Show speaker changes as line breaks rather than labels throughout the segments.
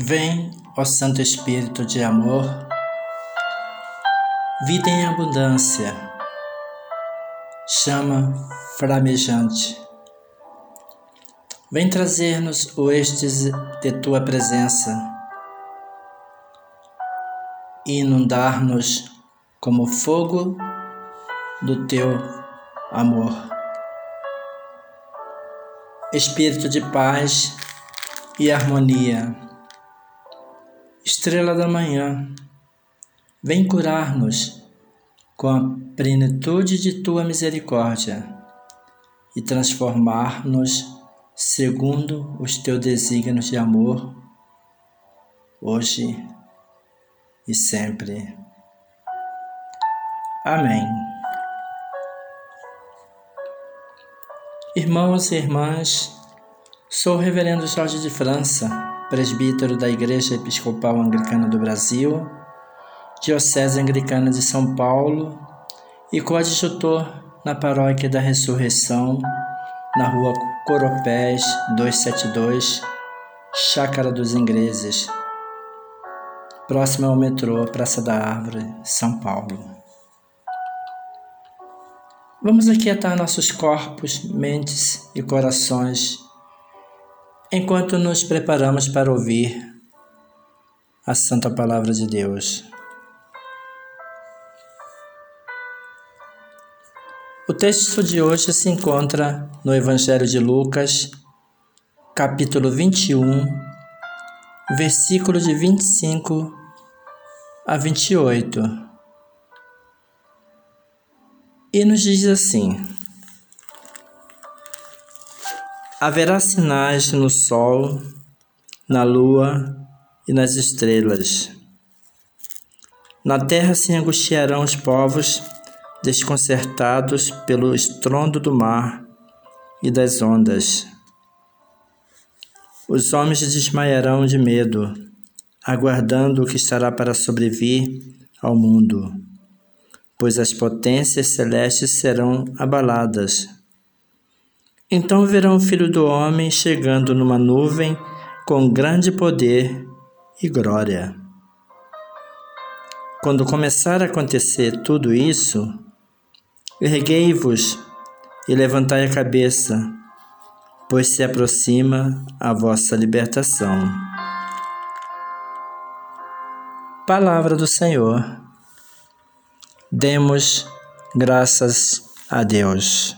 Vem, ó Santo Espírito de amor, vida em abundância, chama flamejante. Vem trazer-nos o êxtase de tua presença e inundar-nos como fogo do teu amor. Espírito de paz e harmonia Estrela da manhã, vem curar-nos com a plenitude de tua misericórdia e transformar-nos segundo os teus desígnios de amor, hoje e sempre. Amém. Irmãos e irmãs, sou o Reverendo Jorge de França presbítero da Igreja Episcopal Anglicana do Brasil, Diocese Anglicana de São Paulo e coadjutor na Paróquia da Ressurreição, na rua Coropés 272, Chácara dos Ingleses, próximo ao metrô Praça da Árvore, São Paulo. Vamos aquietar nossos corpos, mentes e corações enquanto nos preparamos para ouvir a Santa Palavra de Deus. O texto de hoje se encontra no Evangelho de Lucas, capítulo 21, versículo de 25 a 28. E nos diz assim: Haverá sinais no sol, na lua e nas estrelas. Na terra se angustiarão os povos, desconcertados pelo estrondo do mar e das ondas. Os homens desmaiarão de medo, aguardando o que estará para sobrevir ao mundo, pois as potências celestes serão abaladas então verão o Filho do Homem chegando numa nuvem com grande poder e glória. Quando começar a acontecer tudo isso, erguei-vos e levantai a cabeça, pois se aproxima a vossa libertação. Palavra do Senhor. Demos graças a Deus.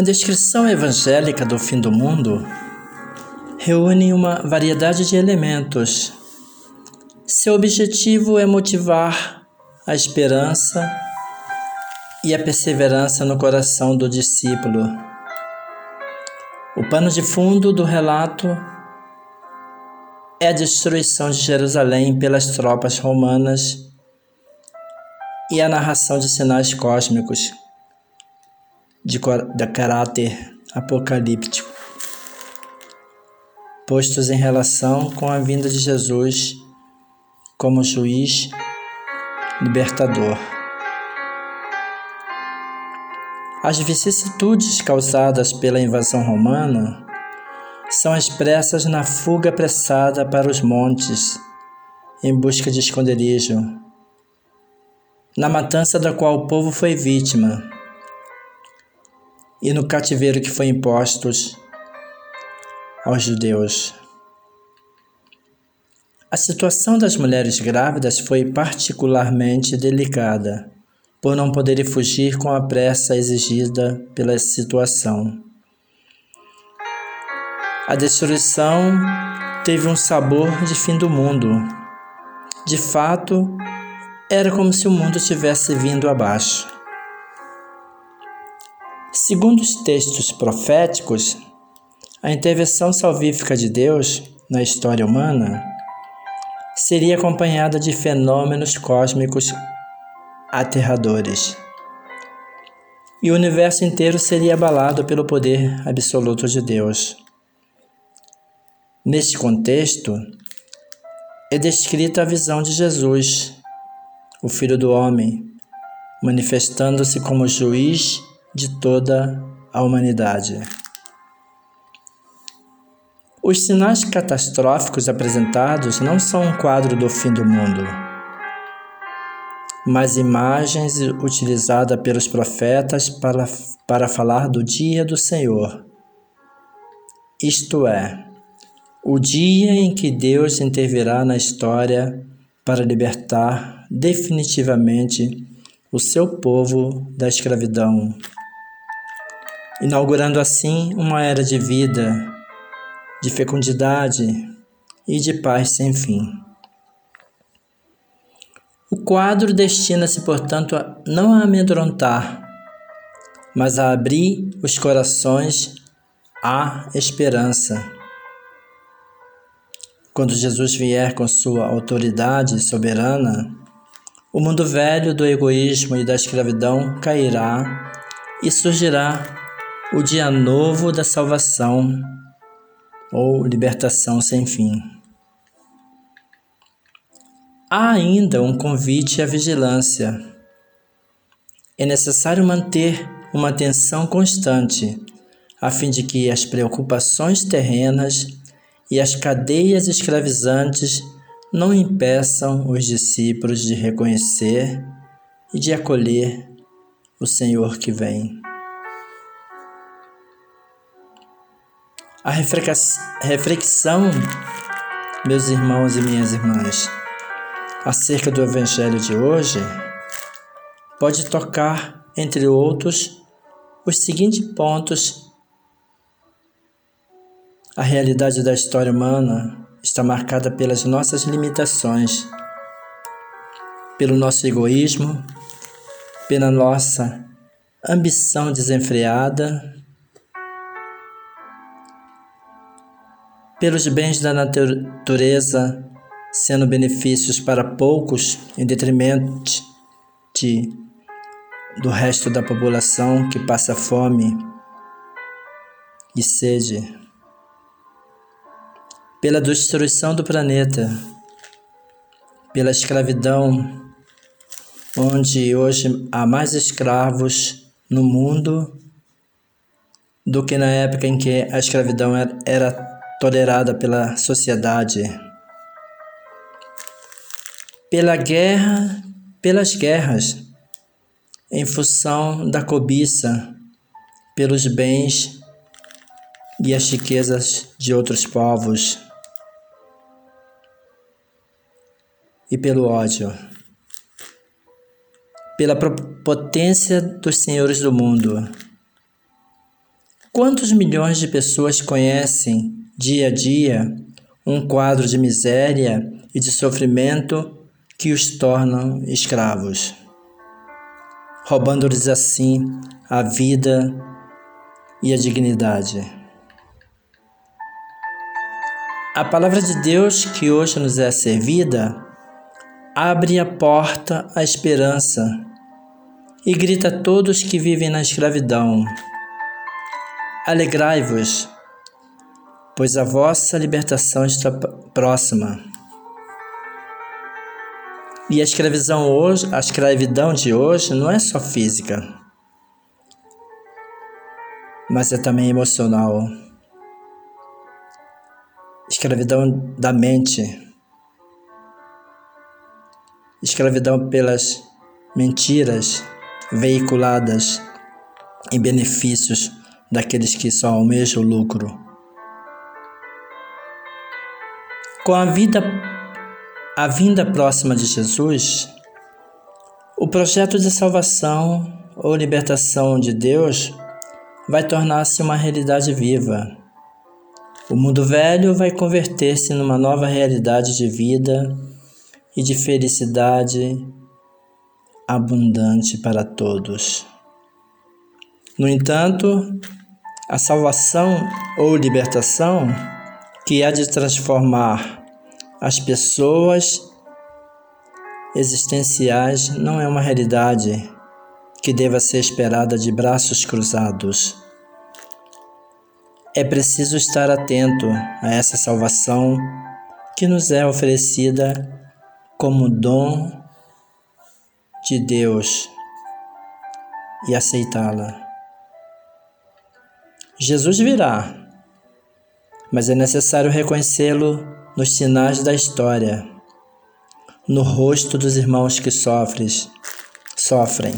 A descrição evangélica do fim do mundo reúne uma variedade de elementos. Seu objetivo é motivar a esperança e a perseverança no coração do discípulo. O pano de fundo do relato é a destruição de Jerusalém pelas tropas romanas e a narração de sinais cósmicos de, de caráter apocalíptico, postos em relação com a vinda de Jesus como juiz libertador. As vicissitudes causadas pela invasão romana são expressas na fuga apressada para os montes em busca de esconderijo, na matança da qual o povo foi vítima e no cativeiro que foi impostos aos judeus. A situação das mulheres grávidas foi particularmente delicada, por não poderem fugir com a pressa exigida pela situação. A destruição teve um sabor de fim do mundo. De fato, era como se o mundo tivesse vindo abaixo. Segundo os textos proféticos, a intervenção salvífica de Deus na história humana seria acompanhada de fenômenos cósmicos aterradores. e o universo inteiro seria abalado pelo poder absoluto de Deus. Neste contexto, é descrita a visão de Jesus, o Filho do Homem, manifestando-se como juiz de toda a humanidade. Os sinais catastróficos apresentados não são um quadro do fim do mundo mas imagens utilizadas pelos profetas para, para falar do dia do Senhor. Isto é, o dia em que Deus intervirá na história para libertar definitivamente o seu povo da escravidão, inaugurando assim uma era de vida, de fecundidade e de paz sem fim. O quadro destina-se, portanto, a não a amedrontar, mas a abrir os corações à esperança. Quando Jesus vier com sua autoridade soberana, o mundo velho do egoísmo e da escravidão cairá e surgirá o dia novo da salvação ou libertação sem fim. Há ainda um convite à vigilância. É necessário manter uma atenção constante, a fim de que as preocupações terrenas e as cadeias escravizantes não impeçam os discípulos de reconhecer e de acolher o Senhor que vem. A reflexão, meus irmãos e minhas irmãs, acerca do Evangelho de hoje pode tocar, entre outros, os seguintes pontos. A realidade da história humana está marcada pelas nossas limitações, pelo nosso egoísmo, pela nossa ambição desenfreada, pelos bens da natureza sendo benefícios para poucos em detrimento de, do resto da população que passa fome e sede, pela destruição do planeta, pela escravidão, onde hoje há mais escravos no mundo do que na época em que a escravidão era tolerada pela sociedade pela guerra, pelas guerras, em função da cobiça pelos bens e as riquezas de outros povos e pelo ódio, pela potência dos senhores do mundo. Quantos milhões de pessoas conhecem dia a dia um quadro de miséria e de sofrimento que os tornam escravos, roubando-lhes assim a vida e a dignidade. A palavra de Deus que hoje nos é servida abre a porta à esperança e grita a todos que vivem na escravidão: Alegrai-vos, pois a vossa libertação está próxima. E a escravidão hoje, a escravidão de hoje não é só física, mas é também emocional. Escravidão da mente. Escravidão pelas mentiras veiculadas em benefícios daqueles que só almejam lucro. Com a vida a vinda próxima de Jesus, o projeto de salvação ou libertação de Deus vai tornar-se uma realidade viva. O mundo velho vai converter-se numa nova realidade de vida e de felicidade abundante para todos. No entanto, a salvação ou libertação que há de transformar as pessoas existenciais não é uma realidade que deva ser esperada de braços cruzados. É preciso estar atento a essa salvação que nos é oferecida como dom de Deus e aceitá-la. Jesus virá, mas é necessário reconhecê-lo nos sinais da história, no rosto dos irmãos que sofres, sofrem,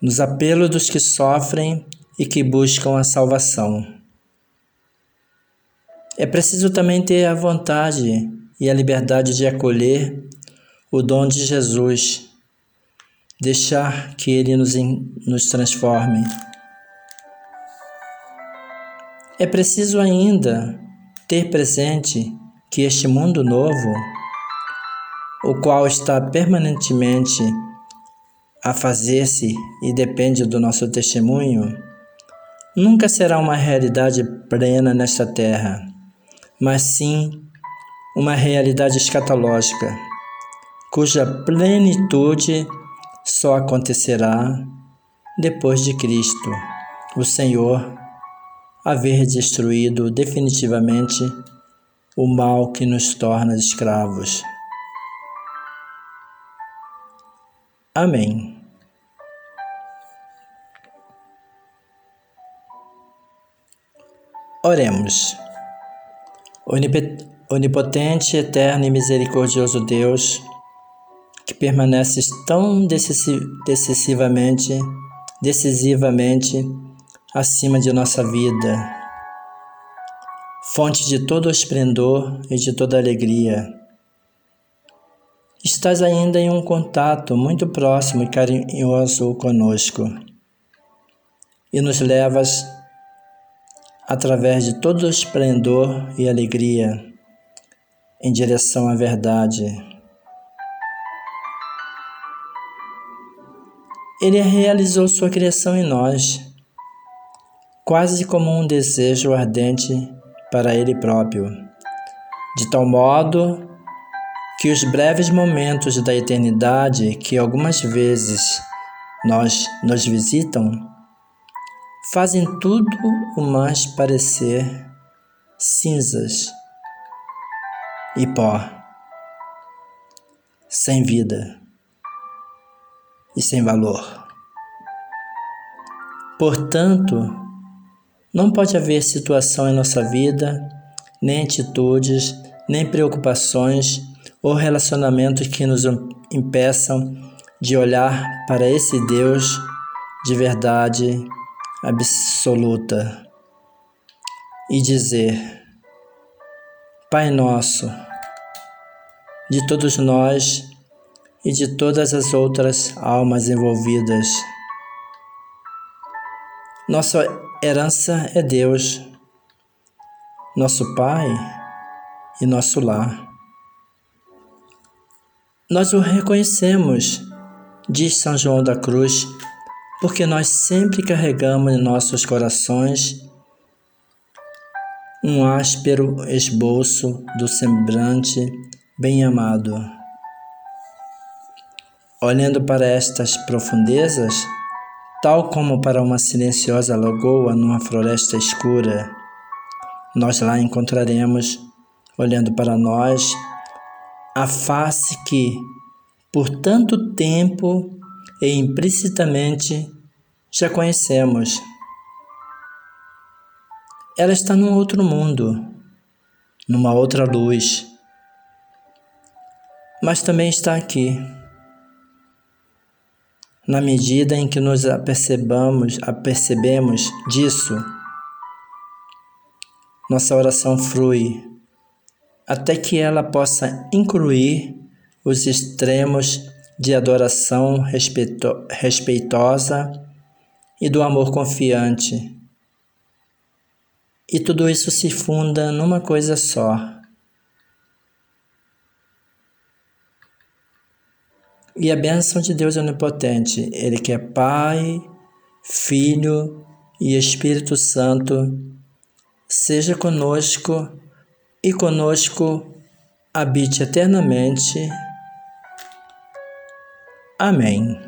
nos apelos dos que sofrem e que buscam a salvação. É preciso também ter a vontade e a liberdade de acolher o dom de Jesus, deixar que Ele nos, nos transforme. É preciso ainda ter presente que este mundo novo, o qual está permanentemente a fazer-se e depende do nosso testemunho, nunca será uma realidade plena nesta terra, mas sim uma realidade escatológica cuja plenitude só acontecerá depois de Cristo, o Senhor, haver destruído definitivamente o mal que nos torna escravos. Amém. Oremos. Onipotente, eterno e misericordioso Deus, que permaneces tão decisivamente, decisivamente acima de nossa vida, fonte de todo esplendor e de toda alegria. Estás ainda em um contato muito próximo e carinhoso conosco. E nos levas através de todo o esplendor e alegria em direção à verdade. Ele realizou sua criação em nós, quase como um desejo ardente para Ele próprio, de tal modo que os breves momentos da eternidade que algumas vezes nós nos visitam fazem tudo o mais parecer cinzas e pó, sem vida e sem valor. Portanto, não pode haver situação em nossa vida, nem atitudes, nem preocupações ou relacionamentos que nos impeçam de olhar para esse Deus de verdade absoluta e dizer: Pai Nosso, de todos nós e de todas as outras almas envolvidas. Nossa herança é Deus, nosso Pai e nosso lar. Nós o reconhecemos, diz São João da Cruz, porque nós sempre carregamos em nossos corações um áspero esboço do semblante bem-amado. Olhando para estas profundezas, tal como para uma silenciosa lagoa numa floresta escura, nós lá encontraremos, olhando para nós, a face que, por tanto tempo e implicitamente, já conhecemos. Ela está num outro mundo, numa outra luz, mas também está aqui na medida em que nos apercebamos, apercebemos disso, nossa oração flui até que ela possa incluir os extremos de adoração respeito, respeitosa e do amor confiante. E tudo isso se funda numa coisa só E a bênção de Deus onipotente, Ele que é Pai, Filho e Espírito Santo, seja conosco e conosco habite eternamente. Amém.